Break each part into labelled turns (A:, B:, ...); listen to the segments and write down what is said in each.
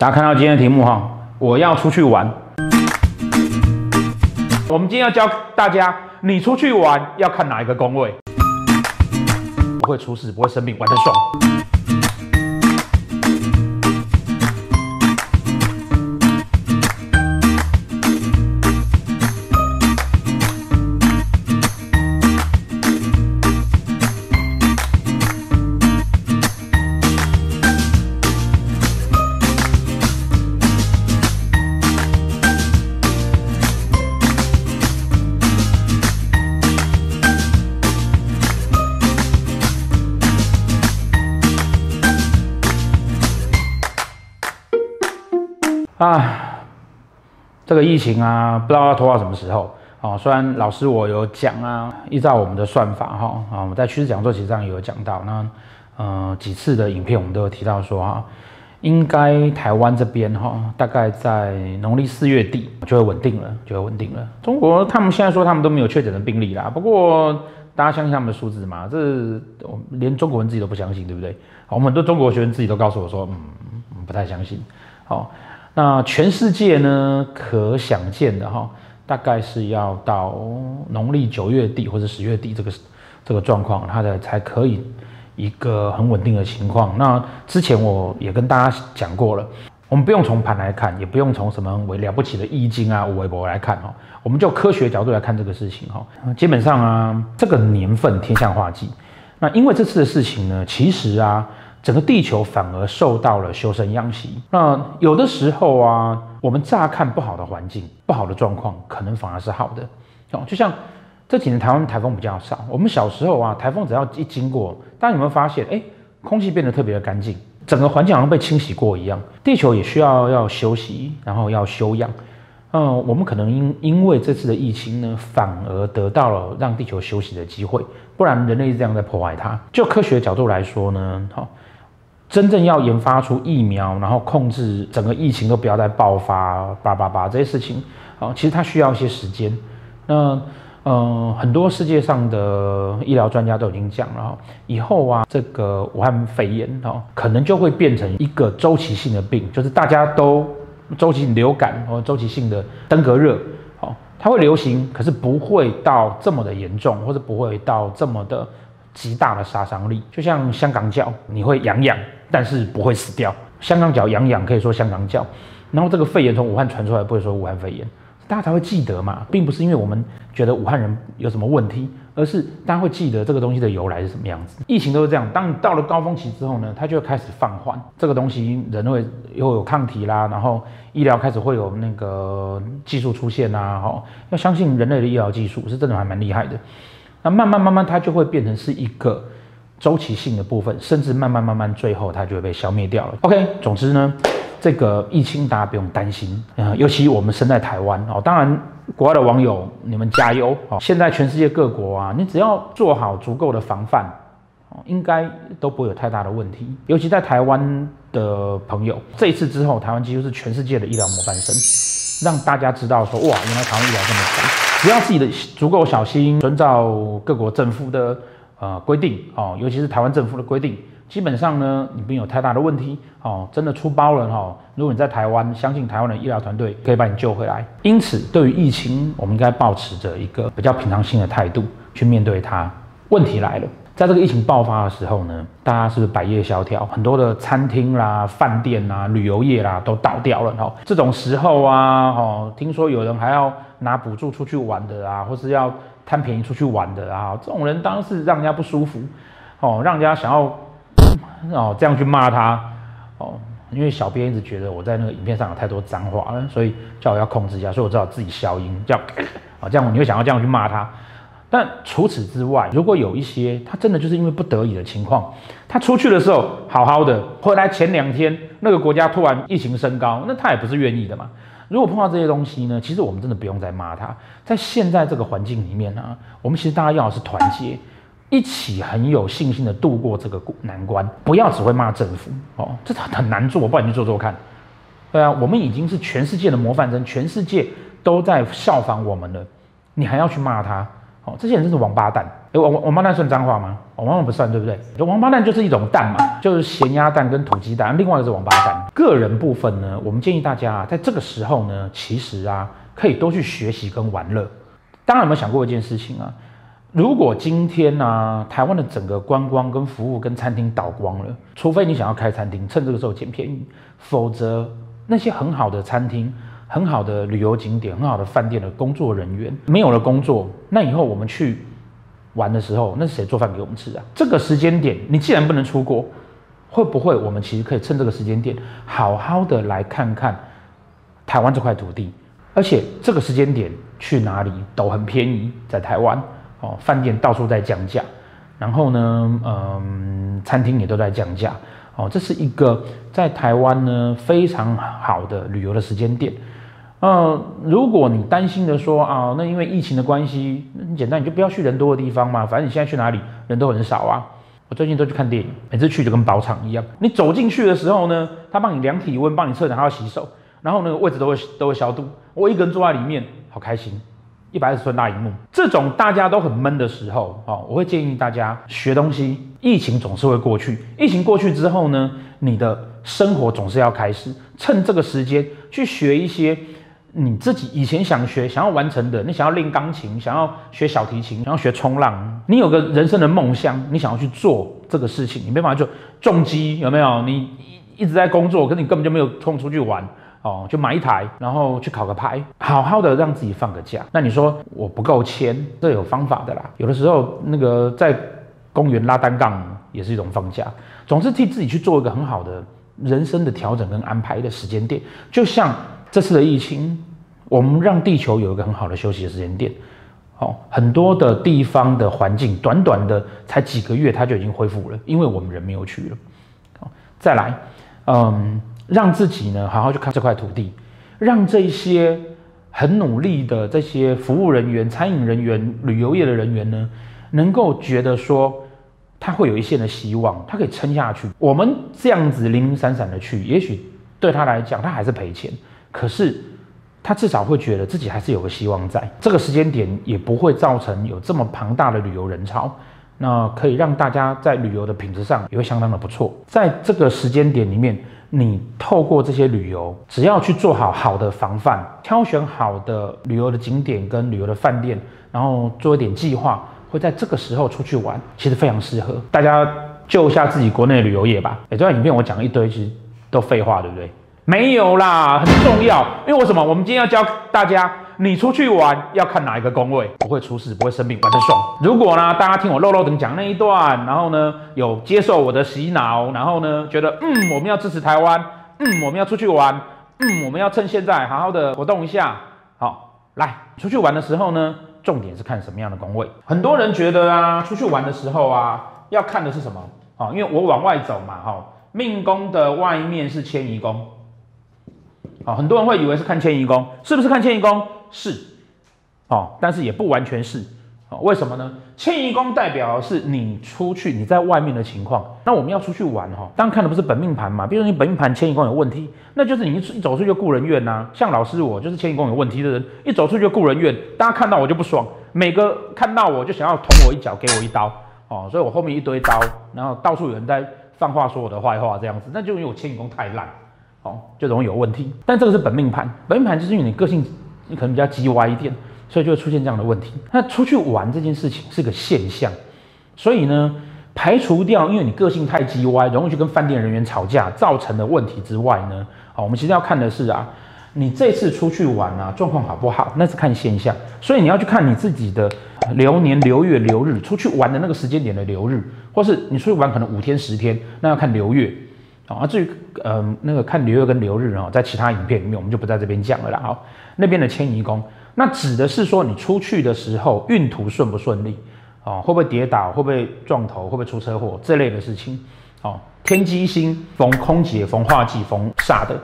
A: 大家看到今天的题目哈，我要出去玩。我们今天要教大家，你出去玩要看哪一个工位，不会出事，不会生病，玩得爽。啊，这个疫情啊，不知道要拖到什么时候啊。虽然老师我有讲啊，依照我们的算法哈啊，我们在趋势讲座其实上也有讲到，那呃几次的影片我们都有提到说哈，应该台湾这边哈，大概在农历四月底就会稳定了，就会稳定了。中国他们现在说他们都没有确诊的病例啦，不过大家相信他们的数字吗？这我连中国人自己都不相信，对不对？我们很多中国学生自己都告诉我说，嗯，不太相信。好。那全世界呢，可想见的哈，大概是要到农历九月底或者十月底这个这个状况，它的才可以一个很稳定的情况。那之前我也跟大家讲过了，我们不用从盘来看，也不用从什么为了不起的易经啊、五维博来看哈，我们就科学角度来看这个事情哈。基本上啊，这个年份天象化忌，那因为这次的事情呢，其实啊。整个地球反而受到了修身养息。那有的时候啊，我们乍看不好的环境、不好的状况，可能反而是好的。哦，就像这几年台湾台风比较少，我们小时候啊，台风只要一经过，大家有没有发现？哎，空气变得特别的干净，整个环境好像被清洗过一样。地球也需要要休息，然后要休养。嗯，我们可能因因为这次的疫情呢，反而得到了让地球休息的机会，不然人类是这样在破坏它。就科学角度来说呢，好。真正要研发出疫苗，然后控制整个疫情都不要再爆发，叭叭叭这些事情，啊，其实它需要一些时间。那，呃，很多世界上的医疗专家都已经讲了，以后啊，这个武汉肺炎哦，可能就会变成一个周期性的病，就是大家都周期性流感或周期性的登革热，哦，它会流行，可是不会到这么的严重，或者不会到这么的极大的杀伤力。就像香港脚，你会痒痒。但是不会死掉。香港脚痒痒可以说香港脚，然后这个肺炎从武汉传出来不会说武汉肺炎，大家才会记得嘛，并不是因为我们觉得武汉人有什么问题，而是大家会记得这个东西的由来是什么样子。疫情都是这样，当你到了高峰期之后呢，它就会开始放缓，这个东西人会又有抗体啦，然后医疗开始会有那个技术出现啊，哈，要相信人类的医疗技术是真的还蛮厉害的。那慢慢慢慢它就会变成是一个。周期性的部分，甚至慢慢慢慢，最后它就会被消灭掉了。OK，总之呢，这个疫情大家不用担心啊，尤其我们身在台湾哦。当然，国外的网友你们加油哦。现在全世界各国啊，你只要做好足够的防范哦，应该都不会有太大的问题。尤其在台湾的朋友，这一次之后，台湾几乎是全世界的医疗模范生，让大家知道说，哇，原来台湾医疗这么强。只要自己的足够小心，遵照各国政府的。呃，规定哦，尤其是台湾政府的规定，基本上呢，你没有太大的问题哦，真的出包了哈、哦。如果你在台湾，相信台湾的医疗团队可以把你救回来。因此，对于疫情，我们应该保持着一个比较平常心的态度去面对它。问题来了，在这个疫情爆发的时候呢，大家是不是百业萧条？很多的餐厅啦、饭店啦、旅游业啦都倒掉了哦。这种时候啊，哦，听说有人还要拿补助出去玩的啊，或是要。贪便宜出去玩的啊，这种人当然是让人家不舒服哦，让人家想要哦这样去骂他哦，因为小编一直觉得我在那个影片上有太多脏话了，所以叫我要控制一下，所以我只好自己消音，叫啊这样你会想要这样去骂他。但除此之外，如果有一些他真的就是因为不得已的情况，他出去的时候好好的，回来前两天那个国家突然疫情升高，那他也不是愿意的嘛。如果碰到这些东西呢，其实我们真的不用再骂他。在现在这个环境里面呢、我们其实大家要的是团结，一起很有信心的度过这个难关，不要只会骂政府哦，这很难做，我不然你去做做看。对啊，我们已经是全世界的模范生，全世界都在效仿我们了，你还要去骂他？这些人真是王八蛋。哎，王王八蛋算脏话吗？王八蛋不算，对不对？王八蛋就是一种蛋嘛，就是咸鸭蛋跟土鸡蛋。另外一个是王八蛋。个人部分呢，我们建议大家啊，在这个时候呢，其实啊，可以多去学习跟玩乐。当然有没有想过一件事情啊？如果今天呢、台湾的整个观光跟服务跟餐厅倒光了，除非你想要开餐厅，趁这个时候捡便宜，否则那些很好的餐厅、很好的旅游景点、很好的饭店的工作人员没有了工作，那以后我们去玩的时候，那是谁做饭给我们吃啊？这个时间点，你既然不能出国，会不会我们其实可以趁这个时间点，好好的来看看台湾这块土地，而且这个时间点去哪里都很便宜，在台湾。哦，饭店到处在降价，然后呢，嗯，餐厅也都在降价。哦，这是一个在台湾呢非常好的旅游的时间点。呃，如果你担心的说啊，那因为疫情的关系，很简单，你就不要去人多的地方嘛。反正你现在去哪里人都很少啊。我最近都去看电影，每次去就跟包场一样。你走进去的时候呢，他帮你量体温，帮你测量，还要洗手，然后那个位置都会都会消毒。我一个人坐在里面，好开心。一百二十寸大荧幕，这种大家都很闷的时候，哦，我会建议大家学东西。疫情总是会过去，疫情过去之后呢，你的生活总是要开始。趁这个时间去学一些你自己以前想学、想要完成的。你想要练钢琴，想要学小提琴，想要学冲浪，你有个人生的梦想，你想要去做这个事情，你没办法就重击，有没有？你一直在工作，可是你根本就没有空出去玩。哦，就买一台，然后去考个牌，好好的让自己放个假。那你说我不够签，这有方法的啦。有的时候那个在公园拉单杠也是一种放假。总是替自己去做一个很好的人生的调整跟安排的时间点。就像这次的疫情，我们让地球有一个很好的休息的时间点。哦，很多的地方的环境，短短的才几个月，它就已经恢复了，因为我们人没有去了。再来，嗯。让自己呢好好去看这块土地，让这些很努力的这些服务人员、餐饮人员、旅游业的人员呢，能够觉得说他会有一线的希望，他可以撑下去。我们这样子零零散散的去，也许对他来讲他还是赔钱，可是他至少会觉得自己还是有个希望在。这个时间点也不会造成有这么庞大的旅游人潮，那可以让大家在旅游的品质上也会相当的不错。在这个时间点里面。你透过这些旅游，只要去做好好的防范，挑选好的旅游的景点跟旅游的饭店，然后做一点计划，会在这个时候出去玩，其实非常适合大家救一下自己国内的旅游业吧。哎，这段影片我讲了一堆，其实都废话，对不对？没有啦，很重要，因为为什么？我们今天要教大家。你出去玩要看哪一个宫位，不会出事，不会生病，玩得爽。如果呢，大家听我肉肉等讲那一段，然后呢，有接受我的洗脑，然后呢，觉得嗯，我们要支持台湾，嗯，我们要出去玩，嗯，我们要趁现在好好的活动一下。好，来出去玩的时候呢，重点是看什么样的宫位。很多人觉得啊，出去玩的时候啊，要看的是什么？好，因为我往外走嘛，哈，命宫的外面是迁移宫。好，很多人会以为是看迁移宫，是不是看迁移宫？是，哦，但是也不完全是，哦，为什么呢？迁移宫代表是你出去你在外面的情况，那我们要出去玩哈，当然看的不是本命盘嘛，比如你本命盘迁移宫有问题，那就是你一走出去就故人怨呐。像老师我就是迁移宫有问题的人，一走出去就故人怨，大家看到我就不爽，每个看到我就想要捅我一脚，给我一刀，哦，所以我后面一堆刀，然后到处有人在放话说我的坏话这样子，那就因为我迁移宫太烂，哦，就容易有问题。但这个是本命盘，本命盘就是因为你个性。你可能比较叽歪一点，所以就会出现这样的问题。那出去玩这件事情是个现象，所以呢，排除掉因为你个性太叽歪，容易去跟饭店人员吵架造成的问题之外呢，好，我们其实要看的是啊，你这次出去玩啊，状况好不好？那是看现象，所以你要去看你自己的流年、流月、流日，出去玩的那个时间点的流日，或是你出去玩可能五天、十天，那要看流月。啊，至于呃那个看流月跟流日啊，在其他影片里面我们就不在这边讲了啦。好，那边的迁移宫，那指的是说你出去的时候运途顺不顺利啊？会不会跌倒？会不会撞头？会不会出车祸？这类的事情。哦，天机星逢空劫、逢化忌、逢煞的，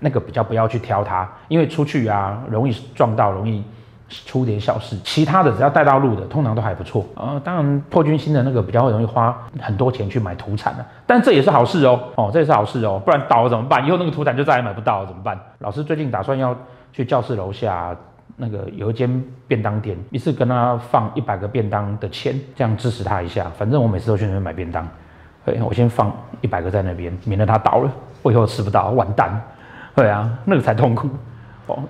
A: 那个比较不要去挑它，因为出去啊容易撞到，容易。出点小事，其他的只要带到路的，通常都还不错。呃，当然破军星的那个比较容易花很多钱去买土产的，但这也是好事哦。哦，这也是好事哦，不然倒了怎么办？以后那个土产就再也买不到了怎么办？老师最近打算要去教室楼下那个有一间便当店，一次跟他放一百个便当的钱，这样支持他一下。反正我每次都去那边买便当，对，我先放一百个在那边，免得他倒了，我以后吃不到，完蛋。对啊，那个才痛苦。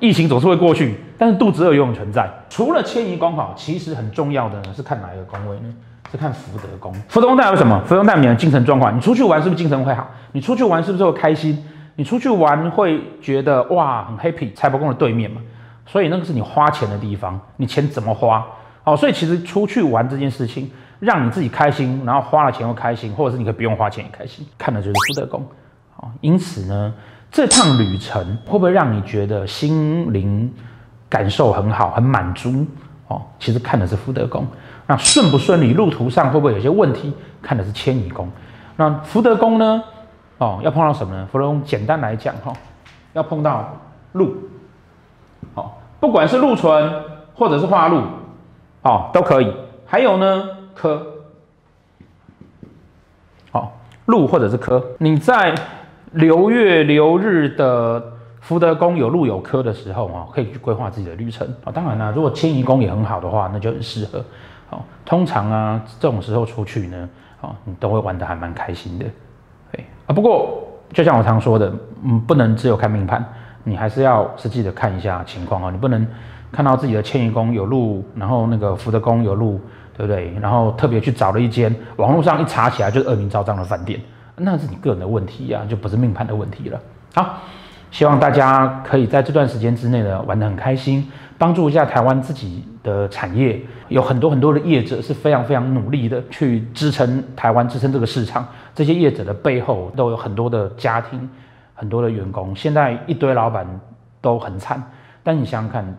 A: 疫情总是会过去，但是肚子饿永远存在。除了迁移宫哈，其实很重要的呢是看哪一个宫位呢？是看福德宫。福德宫代表什么？福德宫代表你的精神状况。你出去玩是不是精神会好？你出去玩是不是会开心？你出去玩会觉得哇很 happy。财帛宫的对面嘛，所以那个是你花钱的地方。你钱怎么花？哦，所以其实出去玩这件事情，让你自己开心，然后花了钱又开心，或者是你可以不用花钱也开心，看的就是福德宫。哦，因此呢。这趟旅程会不会让你觉得心灵感受很好、很满足？哦，其实看的是福德宫。那顺不顺利？路途上会不会有些问题？看的是迁移宫。那福德宫呢？哦，要碰到什么呢？福德宫简单来讲，哈，要碰到路，哦，不管是禄存或者是化禄，哦，都可以。还有呢，科，哦，禄或者是科，你在。流月流日的福德宫有禄有科的时候啊，可以去规划自己的旅程啊。当然啦，如果迁移宫也很好的话，那就很适合。好，通常啊，这种时候出去呢，啊，你都会玩得还蛮开心的。对啊，不过就像我常说的，嗯，不能只有看命盘，你还是要实际的看一下情况啊。你不能看到自己的迁移宫有禄，然后那个福德宫有禄，对不对？然后特别去找了一间网络上一查起来就是恶名昭彰的饭店。那是你个人的问题呀、啊，就不是命盘的问题了。好，希望大家可以在这段时间之内呢玩得很开心，帮助一下台湾自己的产业。有很多很多的业者是非常非常努力的去支撑台湾，支撑这个市场。这些业者的背后都有很多的家庭，很多的员工。现在一堆老板都很惨，但你想想看，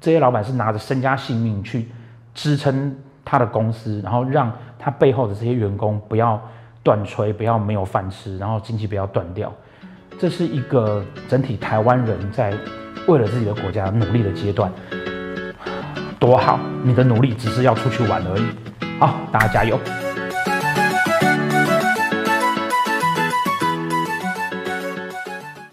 A: 这些老板是拿着身家性命去支撑他的公司，然后让他背后的这些员工不要。断炊，不要没有饭吃，然后经济不要断掉，这是一个整体台湾人在为了自己的国家努力的阶段，多好！你的努力只是要出去玩而已。好，大家加油！